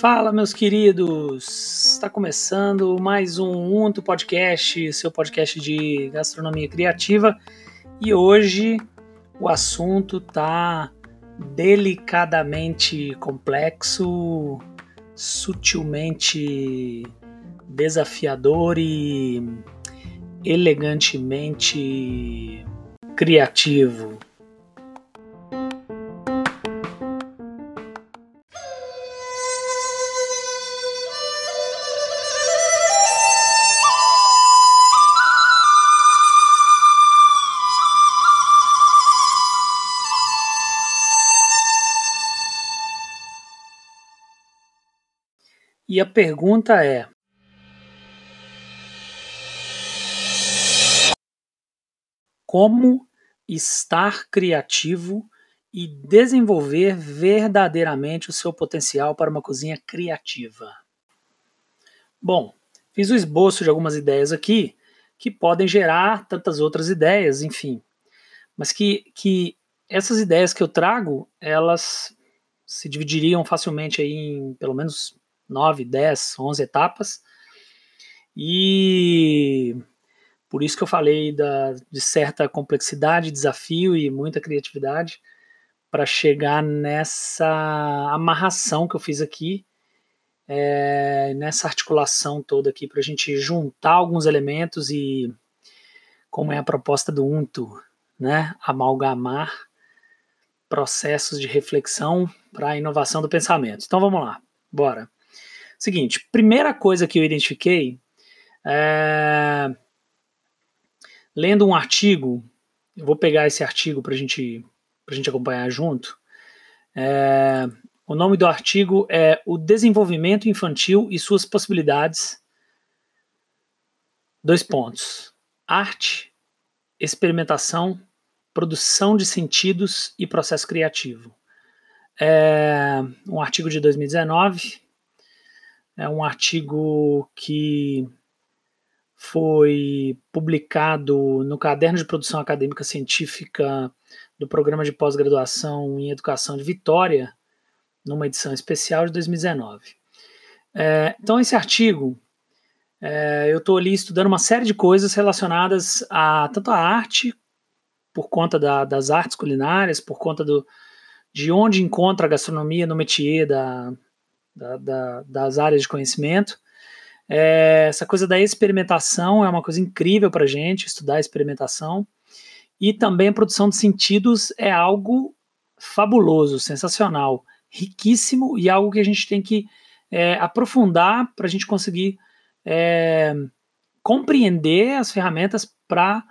Fala, meus queridos! Está começando mais um Unto Podcast, seu podcast de gastronomia criativa, e hoje o assunto tá delicadamente complexo, sutilmente desafiador e elegantemente criativo. E a pergunta é: Como estar criativo e desenvolver verdadeiramente o seu potencial para uma cozinha criativa? Bom, fiz o esboço de algumas ideias aqui que podem gerar tantas outras ideias, enfim. Mas que, que essas ideias que eu trago, elas se dividiriam facilmente aí em pelo menos 9, 10, 11 etapas. E por isso que eu falei da, de certa complexidade, desafio e muita criatividade para chegar nessa amarração que eu fiz aqui, é, nessa articulação toda aqui, para a gente juntar alguns elementos e, como é a proposta do UNTO, né, amalgamar processos de reflexão para a inovação do pensamento. Então vamos lá, bora. Seguinte, primeira coisa que eu identifiquei, é, lendo um artigo, eu vou pegar esse artigo para gente, a gente acompanhar junto. É, o nome do artigo é O Desenvolvimento Infantil e Suas Possibilidades. Dois pontos: arte, experimentação, produção de sentidos e processo criativo. É um artigo de 2019 é um artigo que foi publicado no Caderno de Produção Acadêmica Científica do Programa de Pós-Graduação em Educação de Vitória, numa edição especial de 2019. É, então, esse artigo, é, eu estou ali estudando uma série de coisas relacionadas a tanto a arte, por conta da, das artes culinárias, por conta do, de onde encontra a gastronomia no métier da, da, da, das áreas de conhecimento. É, essa coisa da experimentação é uma coisa incrível para a gente, estudar a experimentação. E também a produção de sentidos é algo fabuloso, sensacional, riquíssimo e algo que a gente tem que é, aprofundar para a gente conseguir é, compreender as ferramentas para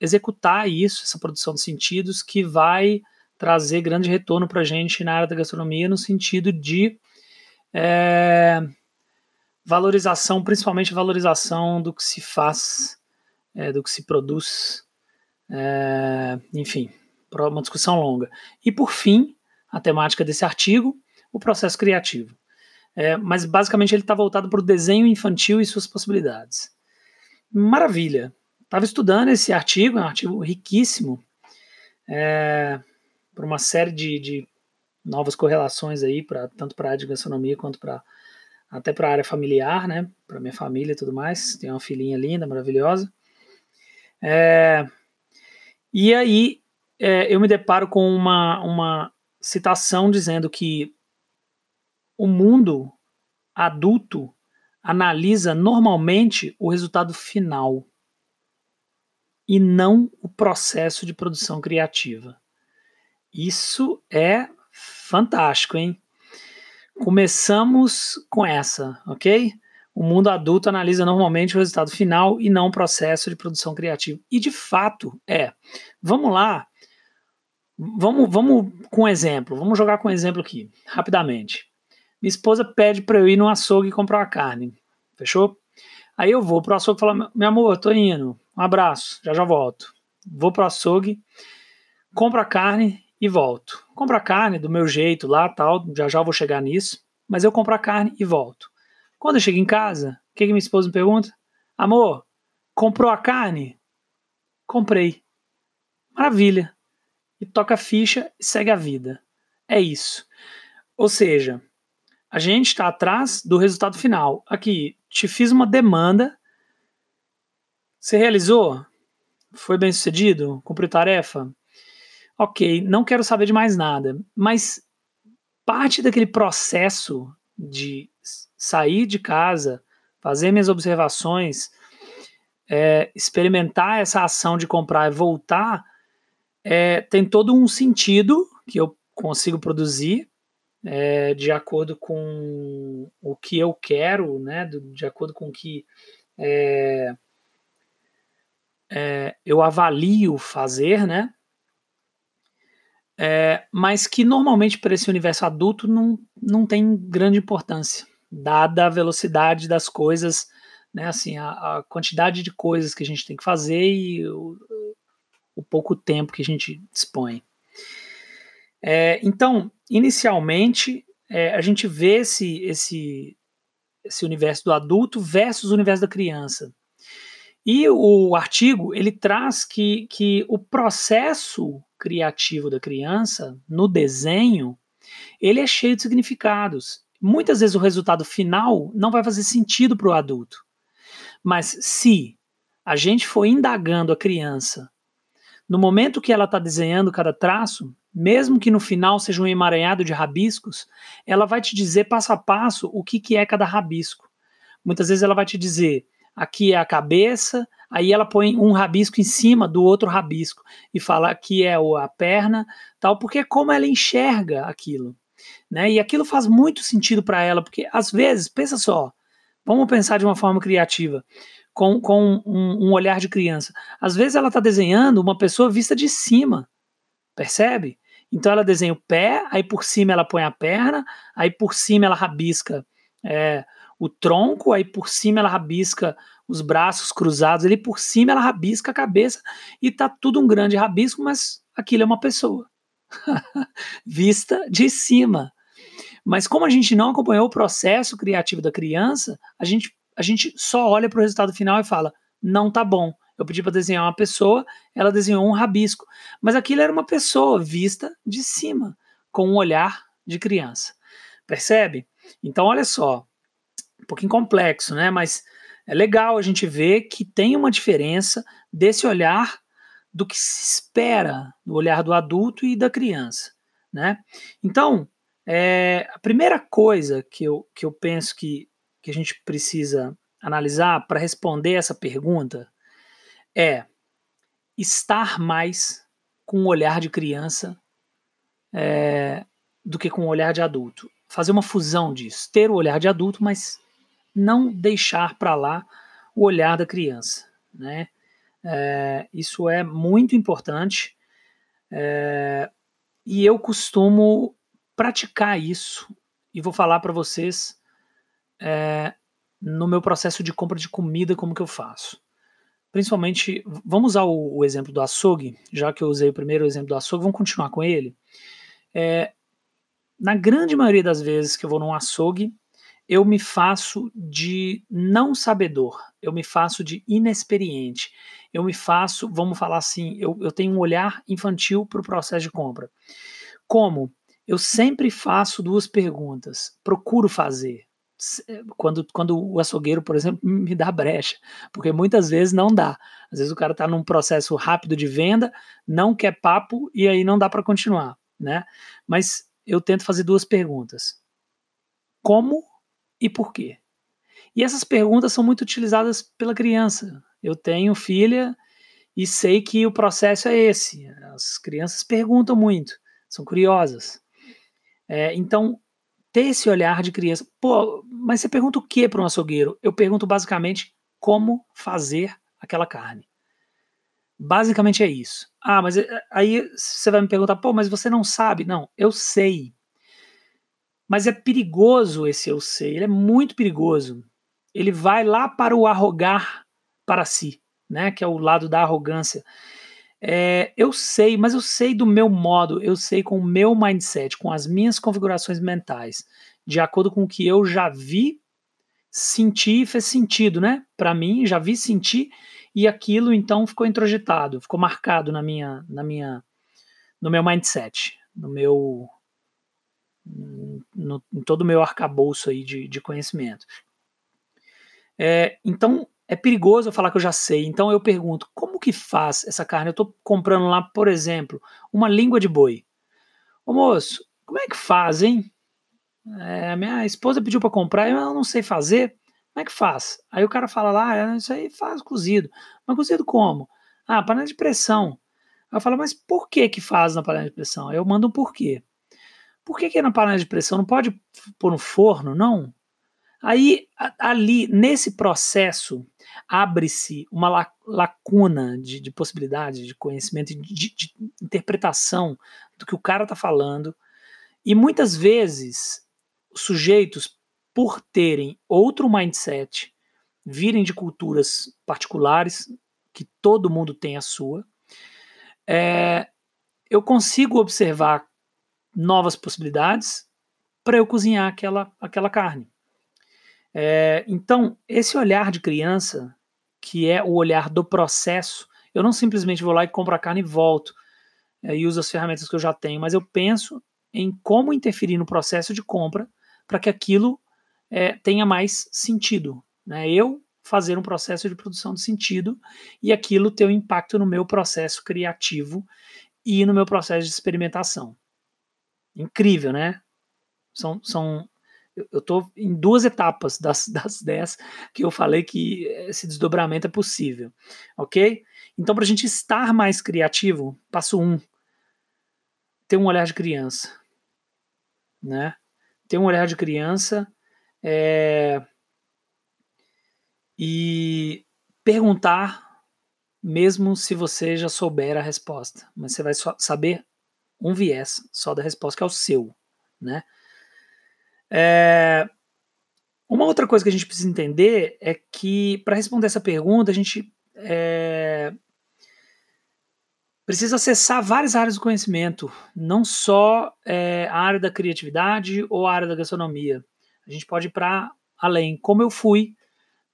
executar isso, essa produção de sentidos, que vai trazer grande retorno para a gente na área da gastronomia, no sentido de é, valorização, principalmente valorização do que se faz, é, do que se produz, é, enfim, uma discussão longa. E por fim, a temática desse artigo, o processo criativo. É, mas basicamente ele está voltado para o desenho infantil e suas possibilidades. Maravilha! Estava estudando esse artigo, é um artigo riquíssimo, é, por uma série de, de novas correlações aí, pra, tanto para a área de gastronomia quanto para até para a área familiar, né? Para minha família e tudo mais. Tenho uma filhinha linda, maravilhosa. É, e aí é, eu me deparo com uma, uma citação dizendo que o mundo adulto analisa normalmente o resultado final e não o processo de produção criativa. Isso é fantástico, hein? Começamos com essa, ok? O mundo adulto analisa normalmente o resultado final e não o processo de produção criativa. E de fato é. Vamos lá. Vamos, vamos com um exemplo. Vamos jogar com um exemplo aqui, rapidamente. Minha esposa pede para eu ir no açougue e comprar uma carne. Fechou? Aí eu vou pro açougue e falo: Meu amor, tô indo. Um abraço, já já volto. Vou pro açougue, compro a carne e volto. Compro a carne do meu jeito lá, tal, já já vou chegar nisso, mas eu compro a carne e volto. Quando eu chego em casa, o que, que minha esposa me pergunta? Amor, comprou a carne? Comprei. Maravilha. e toca a ficha e segue a vida. É isso. Ou seja, a gente está atrás do resultado final. Aqui, te fiz uma demanda. Você realizou? Foi bem sucedido? Cumpriu tarefa? Ok, não quero saber de mais nada. Mas parte daquele processo de sair de casa, fazer minhas observações, é, experimentar essa ação de comprar e voltar, é, tem todo um sentido que eu consigo produzir é, de acordo com o que eu quero, né, de acordo com o que é, é, eu avalio fazer, né, é, mas que normalmente para esse universo adulto não, não tem grande importância, dada a velocidade das coisas, né, assim, a, a quantidade de coisas que a gente tem que fazer e o, o pouco tempo que a gente dispõe. É, então, inicialmente, é, a gente vê esse, esse, esse universo do adulto versus o universo da criança. E o artigo ele traz que, que o processo criativo da criança no desenho ele é cheio de significados. Muitas vezes o resultado final não vai fazer sentido para o adulto. Mas se a gente for indagando a criança no momento que ela está desenhando cada traço, mesmo que no final seja um emaranhado de rabiscos, ela vai te dizer passo a passo o que, que é cada rabisco. Muitas vezes ela vai te dizer aqui é a cabeça, aí ela põe um rabisco em cima do outro rabisco e fala aqui é a perna, tal, porque é como ela enxerga aquilo. Né? E aquilo faz muito sentido para ela, porque às vezes, pensa só, vamos pensar de uma forma criativa com, com um, um olhar de criança. Às vezes ela está desenhando uma pessoa vista de cima, percebe? Então ela desenha o pé, aí por cima ela põe a perna, aí por cima ela rabisca é, o tronco, aí por cima ela rabisca os braços cruzados, ali por cima ela rabisca a cabeça e tá tudo um grande rabisco, mas aquilo é uma pessoa vista de cima. Mas como a gente não acompanhou o processo criativo da criança, a gente a gente só olha para o resultado final e fala: não tá bom. Eu pedi para desenhar uma pessoa, ela desenhou um rabisco. Mas aquilo era uma pessoa vista de cima, com um olhar de criança. Percebe? Então, olha só, pouquinho complexo, né? Mas é legal a gente ver que tem uma diferença desse olhar do que se espera do olhar do adulto e da criança, né? Então, é, a primeira coisa que eu, que eu penso que que a gente precisa analisar para responder essa pergunta é estar mais com o olhar de criança é, do que com o olhar de adulto. Fazer uma fusão disso. Ter o olhar de adulto, mas não deixar para lá o olhar da criança. Né? É, isso é muito importante é, e eu costumo praticar isso e vou falar para vocês é, no meu processo de compra de comida, como que eu faço. Principalmente, vamos usar o, o, exemplo do açougue, já que eu usei o primeiro exemplo do açougue, vamos continuar com ele. É, na grande maioria das vezes que eu vou num açougue, eu me faço de não sabedor, eu me faço de inexperiente, eu me faço, vamos falar assim, eu, eu tenho um olhar infantil para o processo de compra. Como? Eu sempre faço duas perguntas, procuro fazer quando, quando o açougueiro, por exemplo, me dá brecha, porque muitas vezes não dá. Às vezes o cara está num processo rápido de venda, não quer papo e aí não dá para continuar, né? Mas eu tento fazer duas perguntas: como e por quê? E essas perguntas são muito utilizadas pela criança. Eu tenho filha e sei que o processo é esse. As crianças perguntam muito, são curiosas. É, então, ter esse olhar de criança. Pô, mas você pergunta o que para um açougueiro? Eu pergunto basicamente como fazer aquela carne. Basicamente é isso. Ah, mas eh, aí você vai me perguntar, pô, mas você não sabe? Não, eu sei. Mas é perigoso esse eu sei, ele é muito perigoso. Ele vai lá para o arrogar para si, né? Que é o lado da arrogância. É, eu sei, mas eu sei do meu modo, eu sei com o meu mindset, com as minhas configurações mentais, de acordo com o que eu já vi, senti e fez sentido, né? Para mim, já vi, senti e aquilo então ficou introjetado, ficou marcado na minha, na minha, no meu mindset, no meu no, em todo o meu arcabouço aí de, de conhecimento. É, então, é perigoso eu falar que eu já sei. Então, eu pergunto, como que faz essa carne? Eu estou comprando lá, por exemplo, uma língua de boi. Ô moço, como é que faz, hein? É, a minha esposa pediu para comprar, eu não sei fazer. Como é que faz? Aí o cara fala lá, ah, isso aí faz cozido. Mas cozido como? Ah, panela de pressão. Eu falo, mas por que que faz na panela de pressão? Aí eu mando um porquê. Por que, que é na panela de pressão? Não pode pôr no forno, não? Aí, ali, nesse processo, abre-se uma lacuna de, de possibilidade, de conhecimento, de, de interpretação do que o cara está falando. E muitas vezes, os sujeitos, por terem outro mindset, virem de culturas particulares, que todo mundo tem a sua, é, eu consigo observar novas possibilidades para eu cozinhar aquela, aquela carne. É, então, esse olhar de criança, que é o olhar do processo, eu não simplesmente vou lá e compro a carne e volto é, e uso as ferramentas que eu já tenho, mas eu penso em como interferir no processo de compra para que aquilo é, tenha mais sentido. Né? Eu fazer um processo de produção de sentido e aquilo ter um impacto no meu processo criativo e no meu processo de experimentação incrível, né? São, são eu estou em duas etapas das, das dez que eu falei que esse desdobramento é possível, ok? Então, para a gente estar mais criativo, passo um, ter um olhar de criança, né? Ter um olhar de criança é, e perguntar, mesmo se você já souber a resposta, mas você vai saber um viés só da resposta, que é o seu, né? É, uma outra coisa que a gente precisa entender é que, para responder essa pergunta, a gente é, precisa acessar várias áreas do conhecimento, não só é, a área da criatividade ou a área da gastronomia. A gente pode ir para além, como eu fui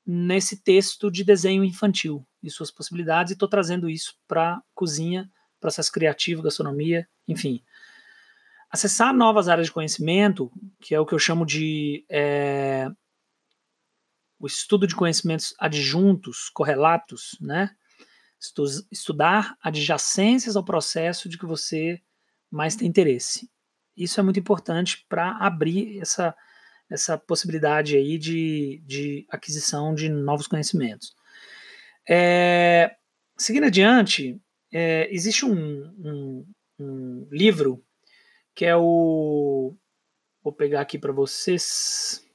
nesse texto de desenho infantil e suas possibilidades, e estou trazendo isso para cozinha processo criativo, gastronomia, enfim. Acessar novas áreas de conhecimento, que é o que eu chamo de é, o estudo de conhecimentos adjuntos, correlatos, né? Estudar adjacências ao processo de que você mais tem interesse. Isso é muito importante para abrir essa, essa possibilidade aí de, de aquisição de novos conhecimentos. É, seguindo adiante, é, existe um, um, um, livro que é o. Vou pegar aqui para vocês.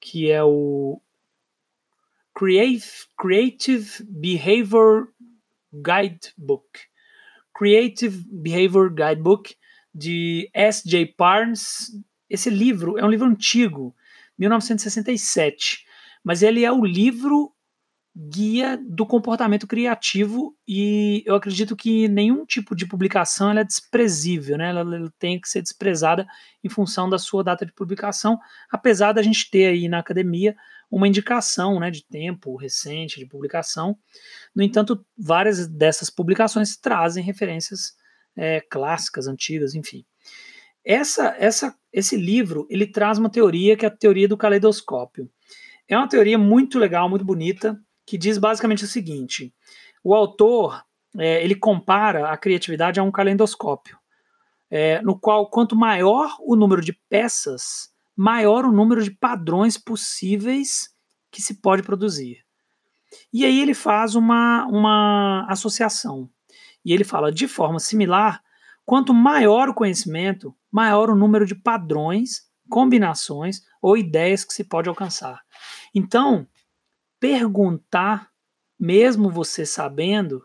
Que é o Creative, Creative Behavior Guidebook. Creative Behavior Guidebook de S.J. Parnes. Esse livro é um livro antigo, 1967, mas ele é o livro guia do comportamento criativo e eu acredito que nenhum tipo de publicação é desprezível, né? Ela, ela, tem que ser desprezada em função da sua data de publicação, apesar da gente ter aí na academia uma indicação né, de tempo recente de publicação. No entanto, várias dessas publicações trazem referências é, clássicas, antigas, enfim. Essa, essa, esse livro ele traz uma teoria que é a teoria do caleidoscópio. É uma teoria muito legal, muito bonita, que diz basicamente o seguinte: o autor é, ele compara a criatividade a um calendoscópio, é, no qual quanto maior o número de peças, maior o número de padrões possíveis que se pode produzir. E aí ele faz uma, uma associação. E ele fala, de forma similar, quanto maior o conhecimento, maior o número de padrões, combinações ou ideias que se pode alcançar. Então, perguntar, mesmo você sabendo,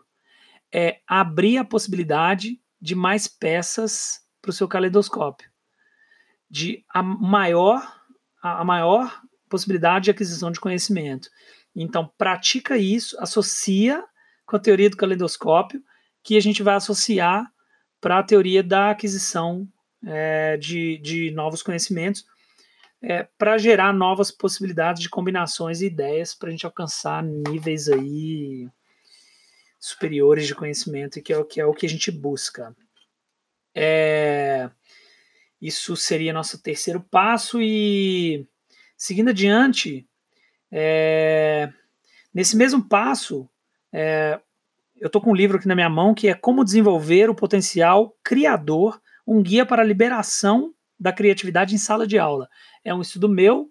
é abrir a possibilidade de mais peças para o seu caleidoscópio, de a maior, a maior possibilidade de aquisição de conhecimento. Então, pratica isso, associa com a teoria do caleidoscópio, que a gente vai associar para a teoria da aquisição é, de, de novos conhecimentos, é, para gerar novas possibilidades de combinações e ideias para a gente alcançar níveis aí superiores de conhecimento, que é o que, é o que a gente busca. É, isso seria nosso terceiro passo, e seguindo adiante, é, nesse mesmo passo, é, eu estou com um livro aqui na minha mão que é Como Desenvolver o Potencial Criador, um guia para a liberação da criatividade em sala de aula. É um estudo meu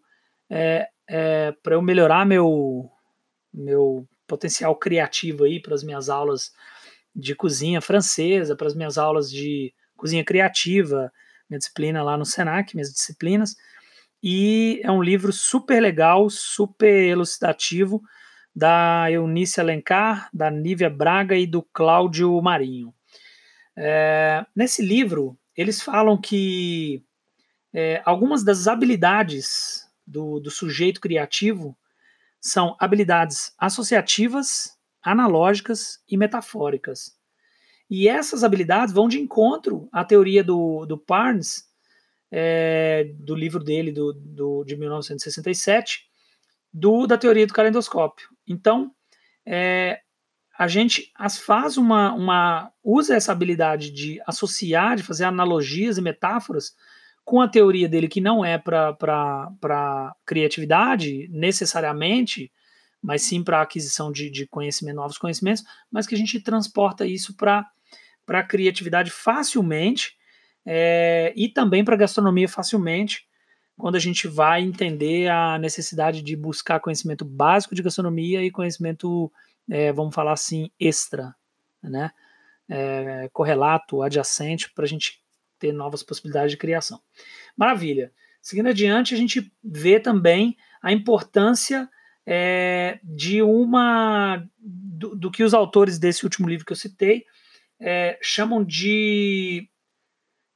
é, é, para eu melhorar meu, meu potencial criativo aí para as minhas aulas de cozinha francesa, para as minhas aulas de cozinha criativa, minha disciplina lá no Senac, minhas disciplinas. E é um livro super legal, super elucidativo, da Eunice Alencar, da Nívia Braga e do Cláudio Marinho. É, nesse livro, eles falam que é, algumas das habilidades do, do sujeito criativo são habilidades associativas, analógicas e metafóricas. E essas habilidades vão de encontro à teoria do, do Parnes, é, do livro dele do, do, de 1967, do, da teoria do calendoscópio. Então, é, a gente as faz uma, uma usa essa habilidade de associar, de fazer analogias e metáforas com a teoria dele que não é para criatividade necessariamente, mas sim para aquisição de, de conhecimento, novos conhecimentos, mas que a gente transporta isso para a criatividade facilmente é, e também para gastronomia facilmente, quando a gente vai entender a necessidade de buscar conhecimento básico de gastronomia e conhecimento, é, vamos falar assim, extra, né? É, correlato, adjacente, para a gente ter novas possibilidades de criação. Maravilha. Seguindo adiante, a gente vê também a importância é, de uma do, do, que os autores desse último livro que eu citei é, chamam de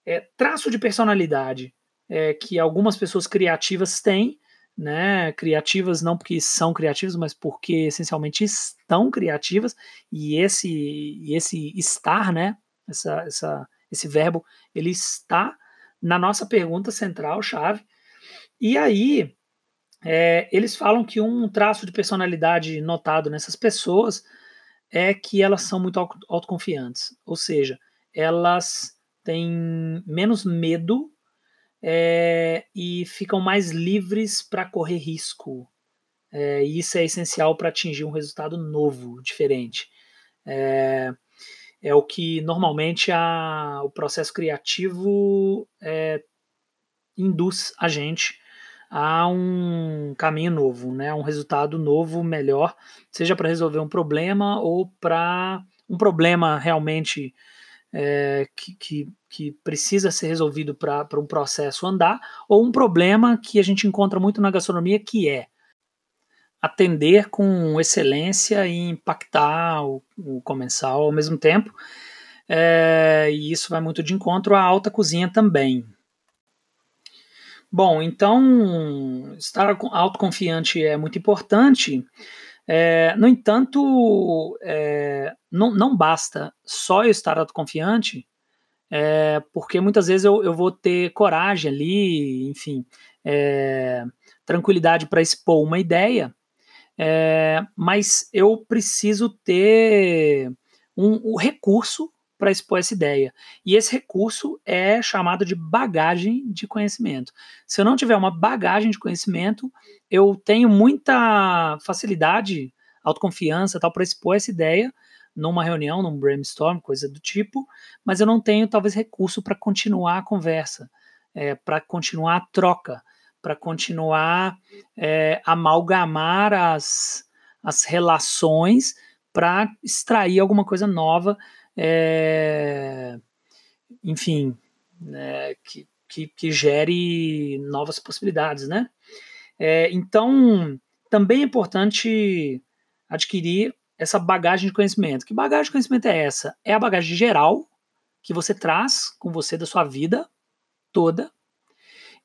é, traço de personalidade é, que algumas pessoas criativas têm, né? Criativas não porque são criativas, mas porque essencialmente estão criativas e esse e esse estar, né? Essa, essa, esse verbo ele está na nossa pergunta central chave. E aí é, eles falam que um traço de personalidade notado nessas pessoas é que elas são muito autoconfiantes, ou seja, elas têm menos medo é, e ficam mais livres para correr risco. É, e isso é essencial para atingir um resultado novo, diferente. É, é o que normalmente a, o processo criativo é, induz a gente a um caminho novo, né, um resultado novo, melhor, seja para resolver um problema ou para um problema realmente é, que, que, que, precisa ser resolvido para um processo andar, ou um problema que a gente encontra muito na gastronomia, que é atender com excelência e impactar o, o comensal ao mesmo tempo. É, e isso vai muito de encontro à alta cozinha também. Bom, então estar autoconfiante é muito importante. É, no entanto, é, não, não basta só eu estar autoconfiante, é, porque muitas vezes eu, eu vou ter coragem ali, enfim, é, tranquilidade para expor uma ideia, é, mas eu preciso ter um, um recurso para expor essa ideia. E esse recurso é chamado de bagagem de conhecimento. Se eu não tiver uma bagagem de conhecimento, eu tenho muita facilidade, autoconfiança, tal, para expor essa ideia numa reunião, num brainstorm, coisa do tipo, mas eu não tenho talvez recurso para continuar a conversa, é, para continuar a troca, para continuar é, amalgamar as, as relações para extrair alguma coisa nova é, enfim, é, que, que, que, gere novas possibilidades, né? É, então, também é importante adquirir essa bagagem de conhecimento. Que bagagem de conhecimento é essa? É a bagagem geral que você traz com você da sua vida toda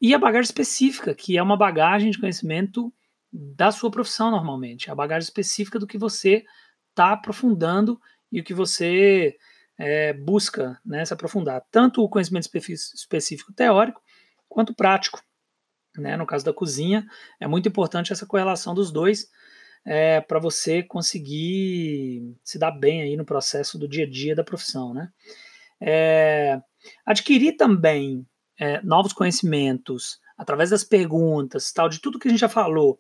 e a bagagem específica, que é uma bagagem de conhecimento da sua profissão normalmente, a bagagem específica do que você está aprofundando e o que você é, busca né, se aprofundar, tanto o conhecimento específico teórico quanto prático. Né? No caso da cozinha, é muito importante essa correlação dos dois, é, para você conseguir se dar bem aí no processo do dia a dia da profissão, né? É, adquirir também é, novos conhecimentos através das perguntas, tal, de tudo que a gente já falou,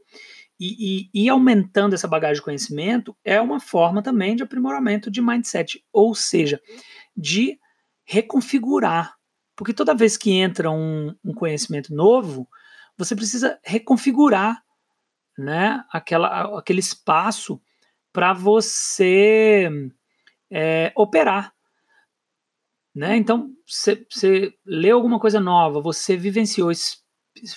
e, e, e, aumentando essa bagagem de conhecimento é uma forma também de aprimoramento de mindset, ou seja, de reconfigurar. Porque toda vez que entra um, um conhecimento novo, você precisa reconfigurar né, aquela, aquele espaço para você é, operar. Né? Então, você leu alguma coisa nova, você vivenciou,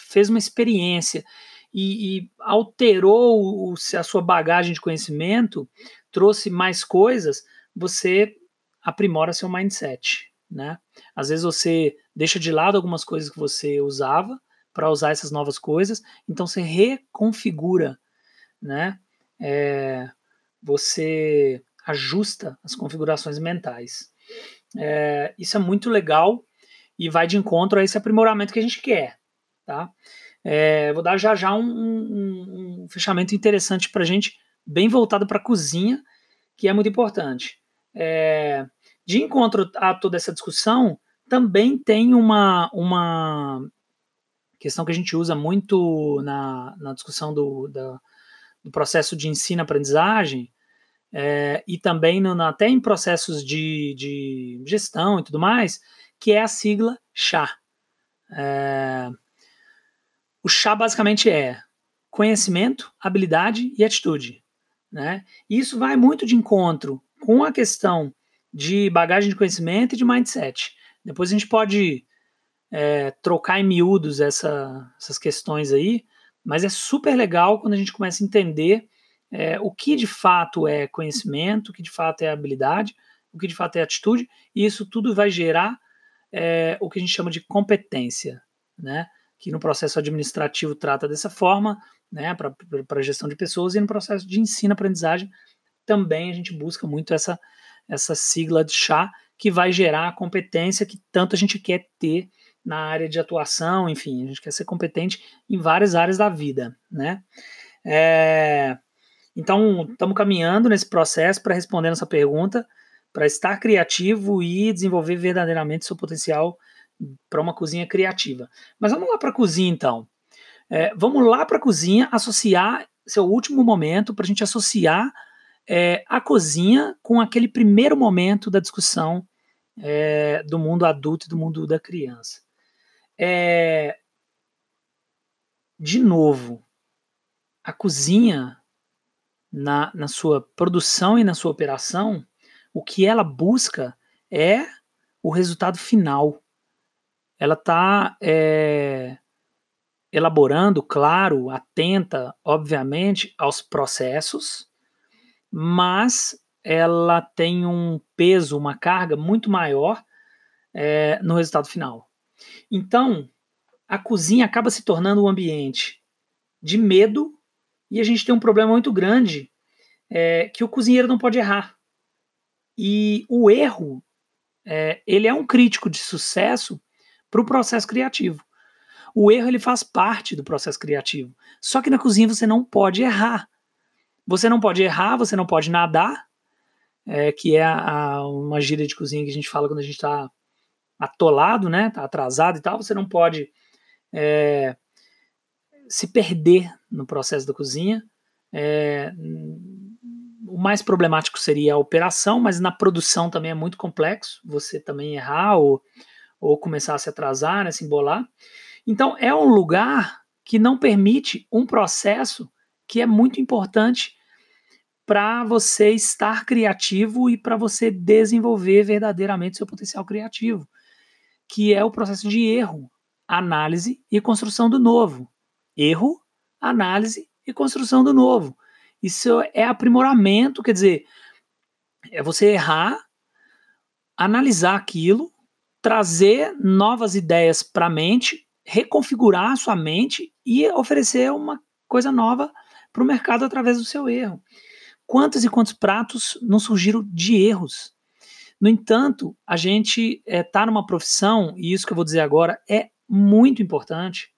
fez uma experiência e, e alterou o, a sua bagagem de conhecimento, trouxe mais coisas, você aprimora seu mindset. Né? Às vezes você deixa de lado algumas coisas que você usava para usar essas novas coisas, então você reconfigura, né? É, você ajusta as configurações mentais. É, isso é muito legal e vai de encontro a esse aprimoramento que a gente quer, tá? É, vou dar já já um, um, um fechamento interessante para a gente, bem voltado para a cozinha, que é muito importante. É, de encontro a toda essa discussão, também tem uma, uma questão que a gente usa muito na, na discussão do, da, do processo de ensino-aprendizagem, é, e também no, até em processos de, de, gestão e tudo mais, que é a sigla CHA. É, o CHA basicamente é conhecimento, habilidade e atitude. Né? Isso vai muito de encontro com a questão de bagagem de conhecimento e de mindset. Depois a gente pode é, trocar em miúdos essa, essas questões aí, mas é super legal quando a gente começa a entender é, o que de fato é conhecimento, o que de fato é habilidade, o que de fato é atitude, e isso tudo vai gerar é, o que a gente chama de competência, né? que no processo administrativo trata dessa forma, né, para gestão de pessoas, e no processo de ensino-aprendizagem também a gente busca muito essa, essa sigla de chá que vai gerar a competência que tanto a gente quer ter na área de atuação, enfim, a gente quer ser competente em várias áreas da vida, né? É, então, estamos caminhando nesse processo para responder essa pergunta, para estar criativo e desenvolver verdadeiramente seu potencial para uma cozinha criativa. Mas vamos lá para a cozinha, então. É, vamos lá para a cozinha associar seu último momento, para a gente associar é, a cozinha com aquele primeiro momento da discussão é, do mundo adulto e do mundo da criança. É, de novo, a cozinha, na, na sua produção e na sua operação, o que ela busca é o resultado final. Ela está é, elaborando, claro, atenta, obviamente, aos processos, mas ela tem um peso, uma carga muito maior é, no resultado final. Então, a cozinha acaba se tornando um ambiente de medo e a gente tem um problema muito grande é, que o cozinheiro não pode errar. E o erro, é, ele é um crítico de sucesso para o processo criativo. O erro ele faz parte do processo criativo. Só que na cozinha você não pode errar. Você não pode errar, você não pode nadar, é, que é a, a, uma gíria de cozinha que a gente fala quando a gente está atolado, né? Tá atrasado e tal, você não pode é, se perder no processo da cozinha. É, o mais problemático seria a operação, mas na produção também é muito complexo. Você também errar ou, ou começar a se atrasar, né, se embolar. Então é um lugar que não permite um processo que é muito importante para você estar criativo e para você desenvolver verdadeiramente seu potencial criativo que é o processo de erro, análise e construção do novo. Erro, análise e construção do novo. Isso é aprimoramento, quer dizer, é você errar, analisar aquilo, trazer novas ideias para a mente, reconfigurar a sua mente e oferecer uma coisa nova para o mercado através do seu erro. Quantos e quantos pratos não surgiram de erros? No entanto, a gente está eh, é, numa profissão, e isso que eu vou dizer agora é muito importante.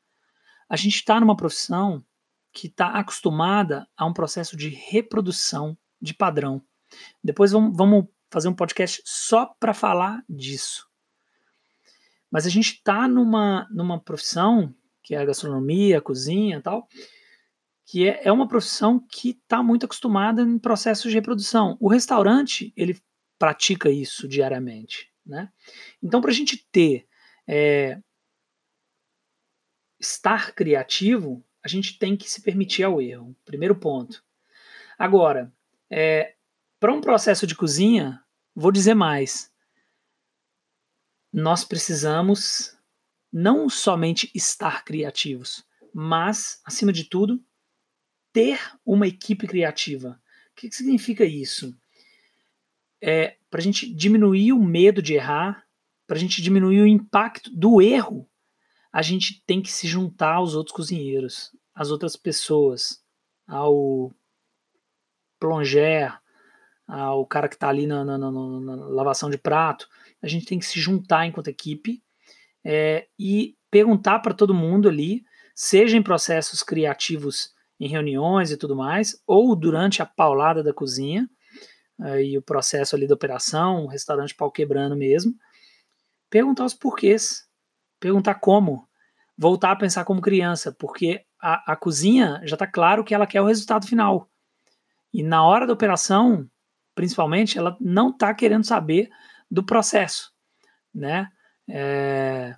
A gente está numa profissão que está acostumada a um processo de reprodução de padrão. Depois vamos, fazer um podcast só para falar disso. Mas a gente está numa, numa profissão, que é a gastronomia, a cozinha e tal, que é, é uma profissão que está muito acostumada em processos de reprodução. O restaurante, ele pratica isso diariamente. Né? Então, para a gente ter é, estar criativo, a gente tem que se permitir ao erro. Primeiro ponto. Agora, é, para um processo de cozinha, vou dizer mais. Nós precisamos não somente estar criativos, mas, acima de tudo, ter uma equipe criativa. O que, que significa isso? É para a gente diminuir o medo de errar, para a gente diminuir o impacto do erro, a gente tem que se juntar aos outros cozinheiros, às outras pessoas, ao plonger, ao cara que está ali na, na, na, na, lavação de prato. A gente tem que se juntar enquanto equipe é, e perguntar para todo mundo ali, seja em processos criativos em reuniões e tudo mais, ou durante a paulada da cozinha, e o processo ali da operação, o restaurante pau quebrando mesmo, perguntar os porquês, perguntar como, voltar a pensar como criança, porque a, a cozinha já está claro que ela quer o resultado final. E na hora da operação, principalmente, ela não está querendo saber do processo, né? É,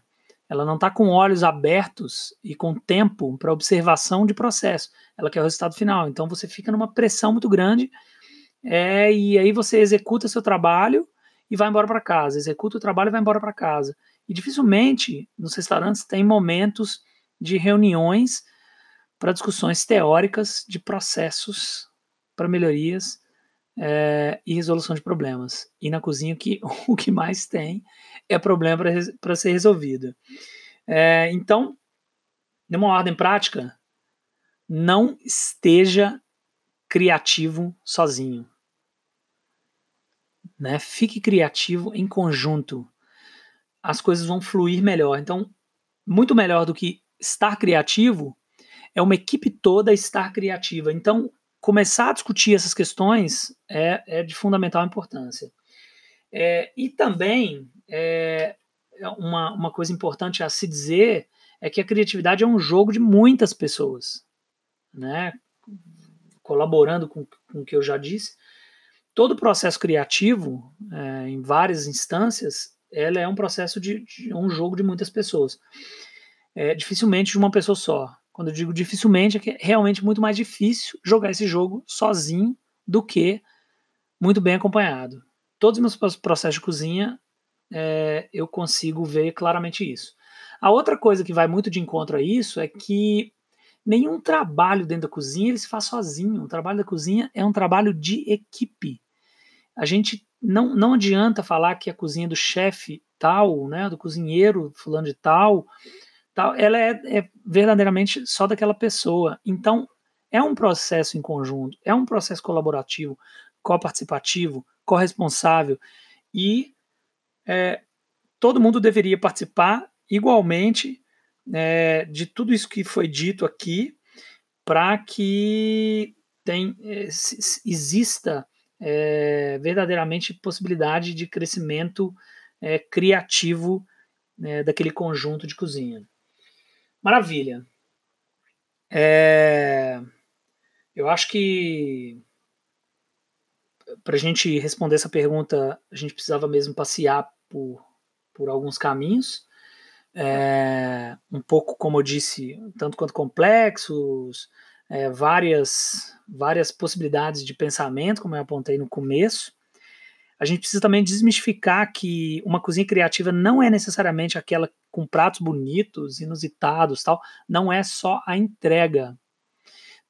ela não está com olhos abertos e com tempo para observação de processo. Ela quer o resultado final. Então você fica numa pressão muito grande é, e aí você executa seu trabalho e vai embora para casa. Executa o trabalho e vai embora para casa. E dificilmente nos restaurantes tem momentos de reuniões para discussões teóricas de processos para melhorias é, e resolução de problemas. E na cozinha que, o que mais tem é problema para ser resolvido. É, então, numa ordem prática, não esteja criativo sozinho. Né? Fique criativo em conjunto. As coisas vão fluir melhor. Então, muito melhor do que estar criativo é uma equipe toda estar criativa. Então, começar a discutir essas questões é, é de fundamental importância. É, e também, é, é, uma, uma coisa importante a se dizer é que a criatividade é um jogo de muitas pessoas, né? colaborando com, com o que eu já disse. Todo processo criativo, é, em várias instâncias, ela é um processo de, de um jogo de muitas pessoas. É, dificilmente de uma pessoa só. Quando eu digo dificilmente, é que é realmente muito mais difícil jogar esse jogo sozinho do que muito bem acompanhado. Todos os meus processos de cozinha, é, eu consigo ver claramente isso. A outra coisa que vai muito de encontro a isso é que nenhum trabalho dentro da cozinha ele se faz sozinho. O trabalho da cozinha é um trabalho de equipe. A gente não, não adianta falar que a cozinha do chefe tal, né, do cozinheiro fulano de tal, tal, ela é, é verdadeiramente só daquela pessoa. Então, é um processo em conjunto, é um processo colaborativo, coparticipativo, corresponsável e é, todo mundo deveria participar igualmente é, de tudo isso que foi dito aqui para que tem, é, exista é, verdadeiramente possibilidade de crescimento é, criativo né, daquele conjunto de cozinha. Maravilha. É, eu acho que para a gente responder essa pergunta, a gente precisava mesmo passear por, por alguns caminhos. É, um pouco, como eu disse, tanto quanto complexos, é, várias, várias possibilidades de pensamento, como eu apontei no começo a gente precisa também desmistificar que uma cozinha criativa não é necessariamente aquela com pratos bonitos, inusitados, tal. Não é só a entrega.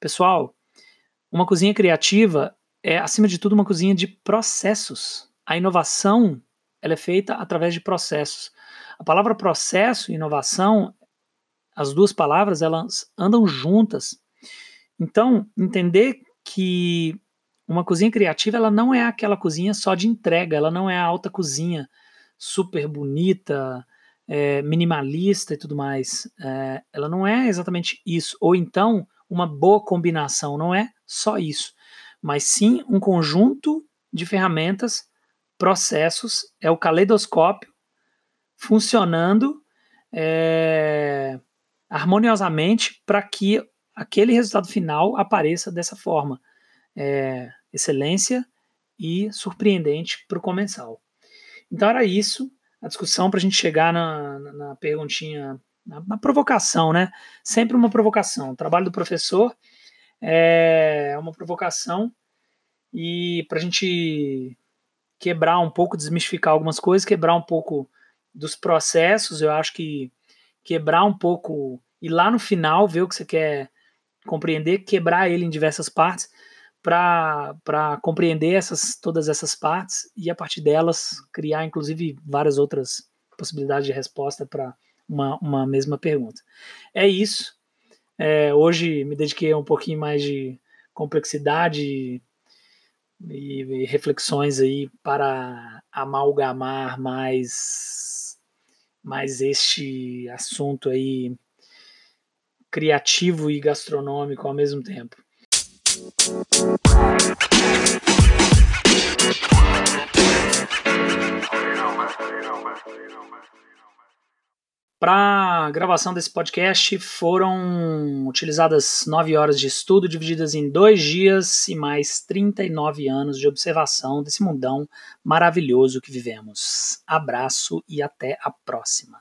Pessoal, uma cozinha criativa é acima de tudo uma cozinha de processos. A inovação ela é feita através de processos. A palavra processo e inovação, as duas palavras elas andam juntas. Então, entender que uma cozinha criativa, ela não é aquela cozinha só de entrega, ela não é a alta cozinha super bonita, é, minimalista e tudo mais. É, ela não é exatamente isso. Ou então, uma boa combinação, não é só isso, mas sim um conjunto de ferramentas, processos, é o caleidoscópio funcionando é, harmoniosamente para que aquele resultado final apareça dessa forma. É, excelência e surpreendente para o comensal. Então era isso, a discussão para a gente chegar na, na, na perguntinha, na, na, provocação, né? Sempre uma provocação. O trabalho do professor é uma provocação e para a gente quebrar um pouco, desmistificar algumas coisas, quebrar um pouco dos processos, eu acho que quebrar um pouco e lá no final ver o que você quer compreender, quebrar ele em diversas partes para compreender essas, todas essas partes e a partir delas criar inclusive várias outras possibilidades de resposta para uma, uma mesma pergunta. É isso. É, hoje me dediquei a um pouquinho mais de complexidade e, e reflexões aí para amalgamar mais, mais este assunto aí criativo e gastronômico ao mesmo tempo. Para a gravação desse podcast foram utilizadas nove horas de estudo divididas em dois dias e mais 39 anos de observação desse mundão maravilhoso que vivemos. Abraço e até a próxima.